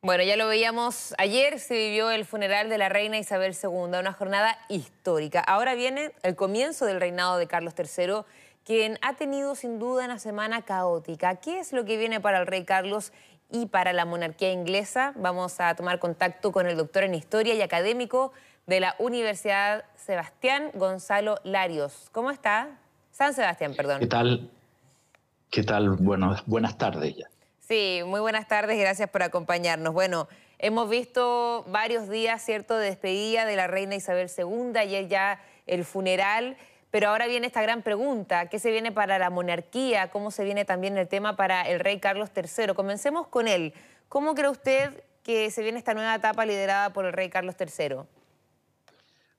Bueno, ya lo veíamos ayer, se vivió el funeral de la reina Isabel II, una jornada histórica. Ahora viene el comienzo del reinado de Carlos III, quien ha tenido sin duda una semana caótica. ¿Qué es lo que viene para el rey Carlos y para la monarquía inglesa? Vamos a tomar contacto con el doctor en Historia y académico de la Universidad Sebastián, Gonzalo Larios. ¿Cómo está? San Sebastián, perdón. ¿Qué tal? ¿Qué tal? Bueno, buenas tardes ya. Sí, muy buenas tardes, gracias por acompañarnos. Bueno, hemos visto varios días, ¿cierto?, de despedida de la reina Isabel II, ayer ya el funeral, pero ahora viene esta gran pregunta, ¿qué se viene para la monarquía? ¿Cómo se viene también el tema para el rey Carlos III? Comencemos con él. ¿Cómo cree usted que se viene esta nueva etapa liderada por el rey Carlos III?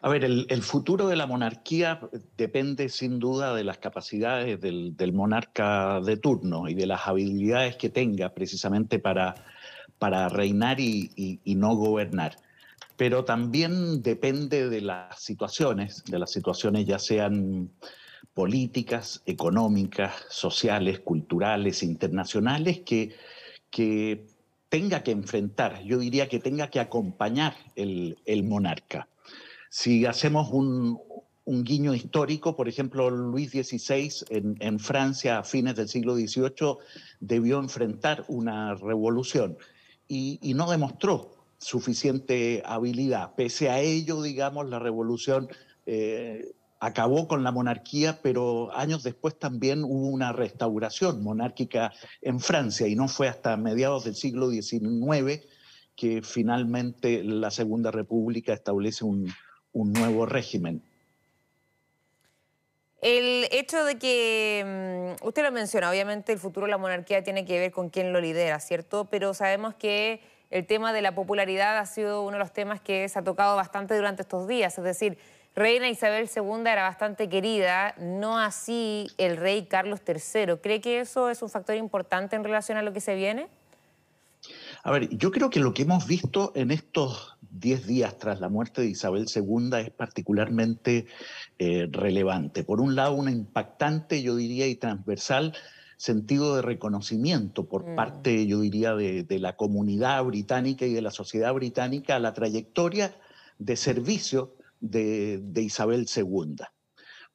A ver, el, futuro de la monarquía depende sin duda de las capacidades del, monarca de turno y de las habilidades que tenga precisamente para, para reinar y, no gobernar. Pero también depende de las situaciones, de las situaciones ya sean políticas, económicas, sociales, culturales, internacionales, que, que tenga que enfrentar, yo diría que tenga que acompañar el, el monarca. Si hacemos un, guiño histórico, por ejemplo, Luis XVI en, Francia a fines del siglo XVIII debió enfrentar una revolución y, no demostró suficiente habilidad. Pese a ello, digamos, la revolución eh, acabó con la monarquía, pero años después también hubo una restauración monárquica en Francia y no fue hasta mediados del siglo XIX que finalmente la Segunda República establece un, un nuevo régimen. El hecho de que, mm, usted lo menciona, obviamente el futuro de la monarquía tiene que ver con quién lo lidera, ¿cierto? Pero sabemos que el tema de la popularidad ha sido uno de los temas que se ha tocado bastante durante estos días, es decir, Reina Isabel II era bastante querida, no así el rey Carlos III. ¿Cree que eso es un factor importante en relación a lo que se viene? A ver, yo creo que lo que hemos visto en estos 10 días tras la muerte de Isabel II es particularmente eh, relevante. Por un lado, una impactante, yo diría, y transversal sentido de reconocimiento por mm. parte, yo diría, de, la comunidad británica y de la sociedad británica a la trayectoria de servicio de, Isabel II.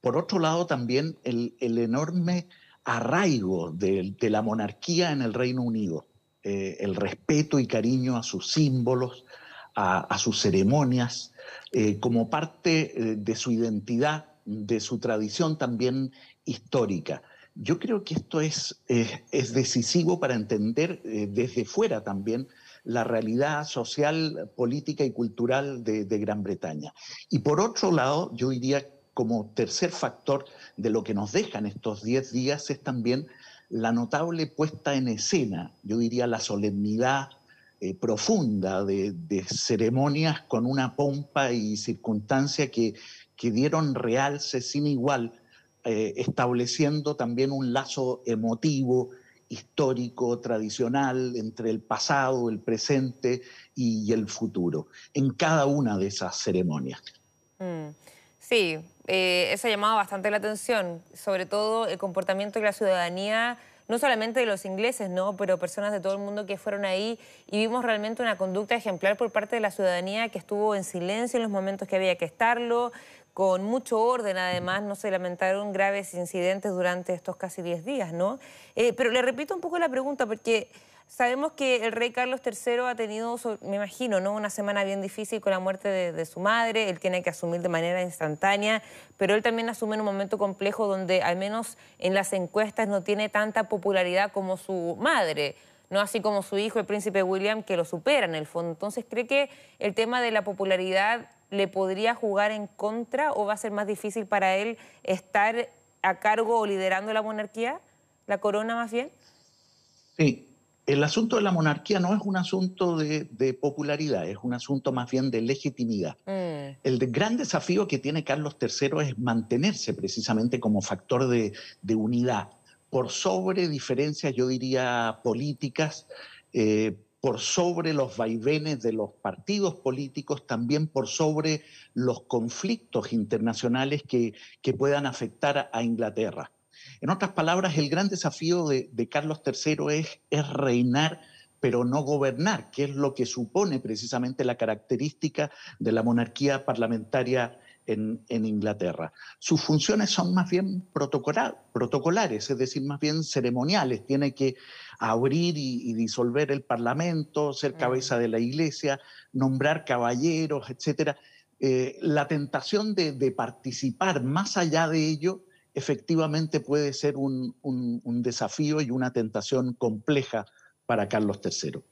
Por otro lado, también el, enorme arraigo de, la monarquía en el Reino Unido, eh, el respeto y cariño a sus símbolos, a, sus ceremonias, eh, como parte eh, de su identidad, de su tradición también histórica. Yo creo que esto es, es decisivo para entender eh, desde fuera también la realidad social, política y cultural de, de, Gran Bretaña. Y por otro lado, yo diría como tercer factor de lo que nos dejan estos 10 días es también la notable puesta en escena, yo diría la solemnidad, eh, profunda de, ceremonias con una pompa y circunstancia que, que dieron realce sin igual, eh, estableciendo también un lazo emotivo, histórico, tradicional, entre el pasado, el presente y, el futuro, en cada una de esas ceremonias. Mm. Sí, eh, eso ha llamado bastante la atención, sobre todo el comportamiento de la ciudadanía no solamente de los ingleses, ¿no? pero personas de todo el mundo que fueron ahí y vimos realmente una conducta ejemplar por parte de la ciudadanía que estuvo en silencio en los momentos que había que estarlo, con mucho orden además, no se lamentaron graves incidentes durante estos casi 10 días, ¿no? Eh, pero le repito un poco la pregunta porque Sabemos que el rey Carlos III ha tenido, me imagino, ¿no? una semana bien difícil con la muerte de, su madre, él tiene que asumir de manera instantánea, pero él también asume en un momento complejo donde al menos en las encuestas no tiene tanta popularidad como su madre, no así como su hijo, el príncipe William, que lo supera en el fondo. Entonces, ¿cree que el tema de la popularidad le podría jugar en contra o va a ser más difícil para él estar a cargo o liderando la monarquía, la corona más bien? Sí, el asunto de la monarquía no es un asunto de, popularidad, es un asunto más bien de legitimidad. Mm. El gran desafío que tiene Carlos III es mantenerse precisamente como factor de, unidad, por sobre diferencias, yo diría, políticas, eh, por sobre los vaivenes de los partidos políticos, también por sobre los conflictos internacionales que, que puedan afectar a Inglaterra. En otras palabras, el gran desafío de, Carlos III es, reinar pero no gobernar, que es lo que supone precisamente la característica de la monarquía parlamentaria en, Inglaterra. Sus funciones son más bien protocolares, es decir, más bien ceremoniales. Tiene que abrir y, disolver el Parlamento, ser cabeza de la Iglesia, nombrar caballeros, etc. Eh, la tentación de, participar más allá de ello efectivamente puede ser un, un desafío y una tentación compleja para Carlos III.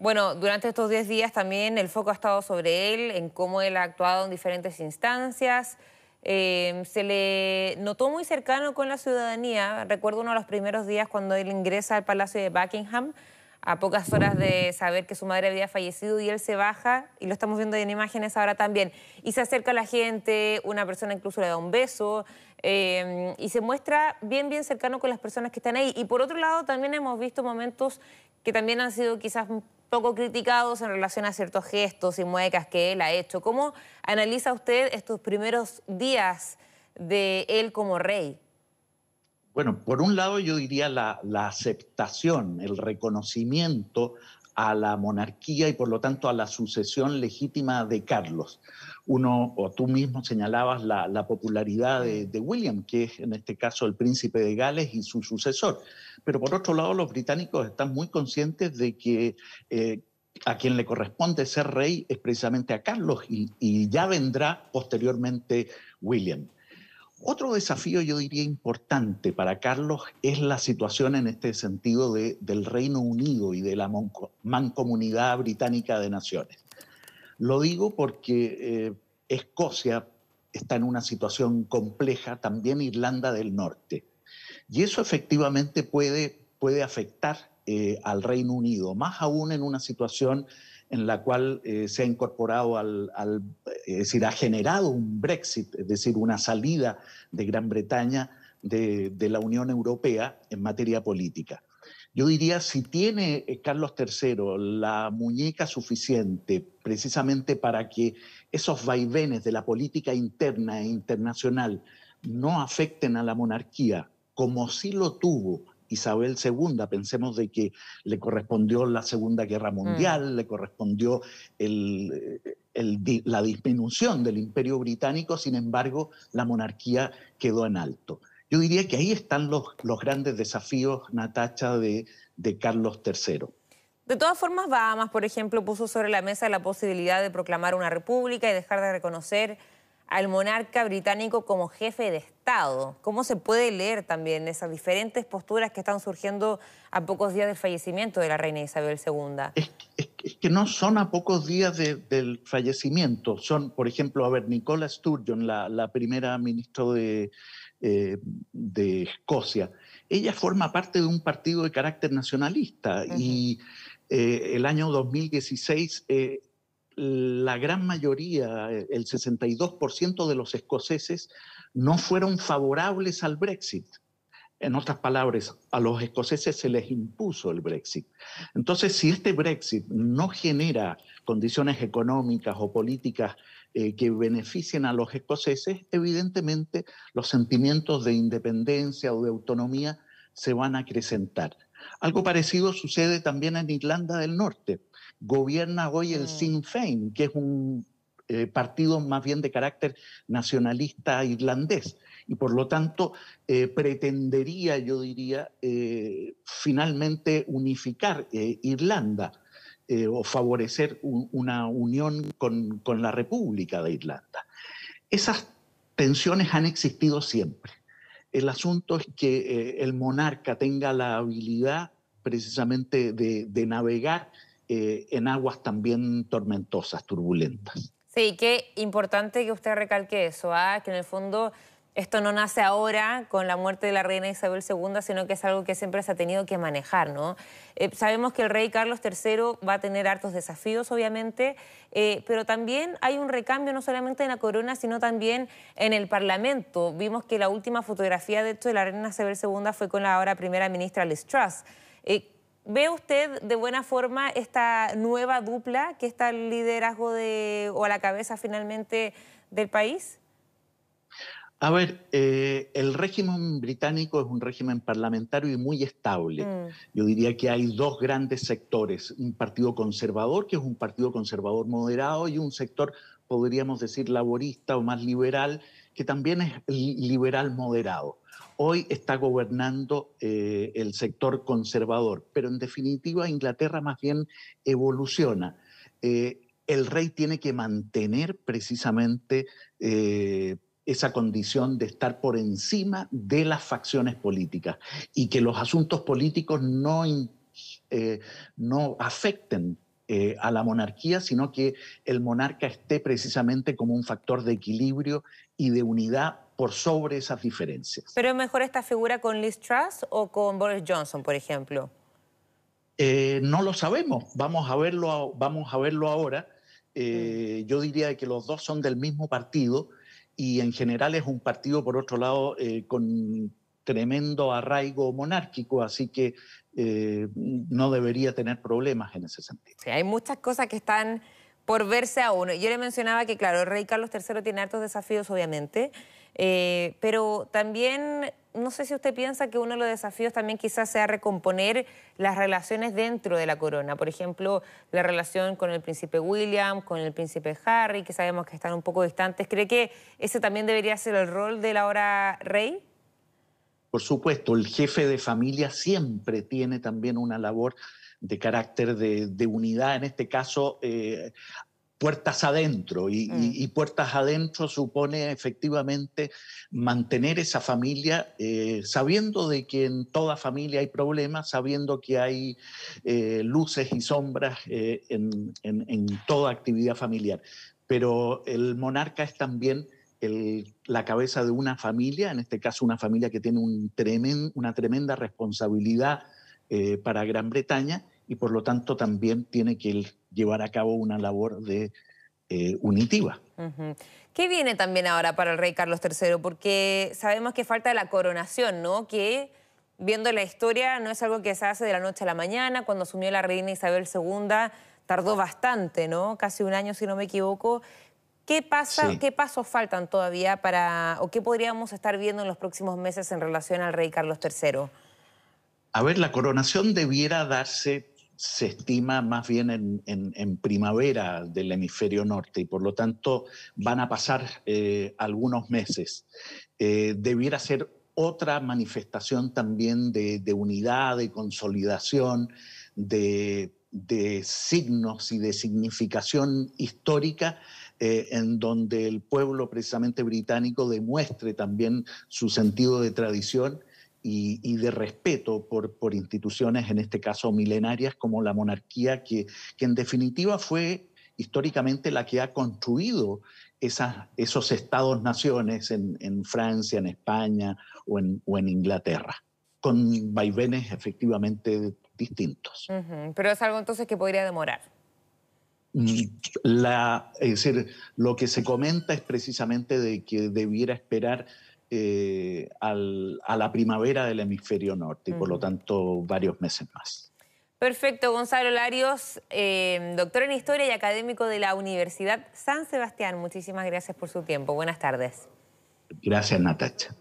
Bueno, durante estos 10 días también el foco ha estado sobre él, en cómo él ha actuado en diferentes instancias. Eh, se le notó muy cercano con la ciudadanía. Recuerdo uno de los primeros días cuando él ingresa al Palacio de Buckingham, a pocas horas de saber que su madre había fallecido y él se baja, y lo estamos viendo en imágenes ahora también, y se acerca a la gente, una persona incluso le da un beso, eh, y se muestra bien, bien cercano con las personas que están ahí. Y por otro lado, también hemos visto momentos que también han sido quizás poco criticados en relación a ciertos gestos y muecas que él ha hecho. ¿Cómo analiza usted estos primeros días de él como rey? Bueno, por un lado yo diría la, aceptación, el reconocimiento a la monarquía y por lo tanto a la sucesión legítima de Carlos. Uno, o tú mismo señalabas la, popularidad de, William, que es en este caso el príncipe de Gales y su sucesor. Pero por otro lado, los británicos están muy conscientes de que eh, a quien le corresponde ser rey es precisamente a Carlos y, ya vendrá posteriormente William. Otro desafío, yo diría, importante para Carlos es la situación en este sentido del Reino Unido y de la mancomunidad británica de naciones. Lo digo porque eh, Escocia está en una situación compleja, también Irlanda del Norte. Y eso efectivamente puede, puede afectar eh, al Reino Unido, más aún en una situación en la cual eh, se ha incorporado al, es decir, ha generado un Brexit, es decir, una salida de Gran Bretaña de, de la Unión Europea en materia política. Yo diría, si tiene eh, Carlos III la muñeca suficiente precisamente para que esos vaivenes de la política interna e internacional no afecten a la monarquía, como sí lo tuvo Isabel II, pensemos de que le correspondió la Segunda Guerra Mundial, mm. le correspondió la disminución del imperio británico, sin embargo, la monarquía quedó en alto. Yo diría que ahí están los, los grandes desafíos, Natacha, de, de Carlos III. De todas formas, Bahamas, por ejemplo, puso sobre la mesa la posibilidad de proclamar una república y dejar de reconocer al monarca británico como jefe de Estado. ¿Cómo se puede leer también esas diferentes posturas que están surgiendo a pocos días del fallecimiento de la reina Isabel II? Es, que no son a pocos días del fallecimiento. Son, por ejemplo, a ver, Nicola Sturgeon, la, primera ministra de, eh, de Escocia, ella forma parte de un partido de carácter nacionalista y eh, el año 2016 la gran mayoría, el 62% de los escoceses no fueron favorables al Brexit. En otras palabras, a los escoceses se les impuso el Brexit. Entonces, si este Brexit no genera condiciones económicas o políticas eh, que beneficien a los escoceses, evidentemente los sentimientos de independencia o de autonomía se van a acrecentar. Algo parecido sucede también en Irlanda del Norte gobierna hoy el mm. Sinn Féin, que es un eh, partido más bien de carácter nacionalista irlandés. Y por lo tanto, eh, pretendería, yo diría, eh, finalmente unificar Irlanda o favorecer una unión con, con la República de Irlanda. Esas tensiones han existido siempre. El asunto es que el monarca tenga la habilidad precisamente de, de navegar eh, en aguas también tormentosas, turbulentas. Sí, qué importante que usted recalque eso, ¿ah? que en el fondo esto no nace ahora con la muerte de la reina Isabel II, sino que es algo que siempre se ha tenido que manejar. ¿no? Eh, sabemos que el rey Carlos III va a tener hartos desafíos, obviamente, eh, pero también hay un recambio no solamente en la corona, sino también en el Parlamento. Vimos que la última fotografía, de hecho, de la reina Isabel II fue con la ahora primera ministra Liz Truss. ¿Ve usted de buena forma esta nueva dupla que está al liderazgo de, o a la cabeza finalmente del país? A ver, eh, el régimen británico es un régimen parlamentario y muy estable. Mm. Yo diría que hay dos grandes sectores, un partido conservador, que es un partido conservador moderado, y un sector, podríamos decir, laborista o más liberal, que también es liberal moderado. Hoy está gobernando eh, el sector conservador, pero en definitiva Inglaterra más bien evoluciona. Eh, el rey tiene que mantener precisamente esa condición de estar por encima de las facciones políticas y que los asuntos políticos no, eh, no afecten eh, a la monarquía, sino que el monarca esté precisamente como un factor de equilibrio y de unidad por sobre esas diferencias. ¿Pero es mejor esta figura con Liz Truss o con Boris Johnson, por ejemplo? Eh, no lo sabemos, vamos a verlo, vamos a verlo ahora. Mm. Yo diría que los dos son del mismo partido, y en general es un partido, por otro lado, eh, con tremendo arraigo monárquico, así que eh, no debería tener problemas en ese sentido. Sí, hay muchas cosas que están por verse aún. Yo le mencionaba que, claro, el rey Carlos III tiene hartos desafíos, obviamente, eh, pero también no sé si usted piensa que uno de los desafíos también quizás sea recomponer las relaciones dentro de la corona. Por ejemplo, la relación con el príncipe William, con el príncipe Harry, que sabemos que están un poco distantes. ¿Cree que ese también debería ser el rol del ahora rey? Por supuesto, el jefe de familia siempre tiene también una labor de carácter de, unidad, en este caso eh, puertas adentro mm. y, puertas adentro supone efectivamente mantener esa familia eh, sabiendo de que en toda familia hay problemas, sabiendo que hay eh, luces y sombras eh, en, toda actividad familiar. Pero el monarca es también la cabeza de una familia, en este caso una familia que tiene un una tremenda responsabilidad para Gran Bretaña y por lo tanto también tiene que llevar a cabo una labor de eh, unitiva. ¿Qué viene también ahora para el rey Carlos III? Porque sabemos que falta la coronación, ¿no? Que viendo la historia no es algo que se hace de la noche a la mañana. Cuando asumió la reina Isabel II tardó bastante, ¿no? Casi un año, si no me equivoco. ¿Qué, pasa, ¿Qué pasos faltan todavía para, o qué podríamos estar viendo en los próximos meses en relación al rey Carlos III? A ver, la coronación debiera darse se estima más bien en, primavera del hemisferio norte y por lo tanto van a pasar eh, algunos meses. Eh, debiera ser otra manifestación también de, unidad, de consolidación, de, signos y de significación histórica eh, en donde el pueblo precisamente británico demuestre también su sentido de tradición y, de respeto por, por, instituciones, en este caso milenarias, como la monarquía, que, que en definitiva fue históricamente la que ha construido esas, esos estados-naciones en, en, Francia, en España o en, o en, Inglaterra, con vaivenes efectivamente distintos. Pero es algo entonces que podría demorar. Mm, la, es decir, lo que se comenta es precisamente de que debiera esperar eh, a la primavera del hemisferio norte y por lo tanto varios meses más. Perfecto, Gonzalo Larios, eh, doctor en Historia y académico de la Universidad San Sebastián. Muchísimas gracias por su tiempo. Buenas tardes. Gracias, Natacha.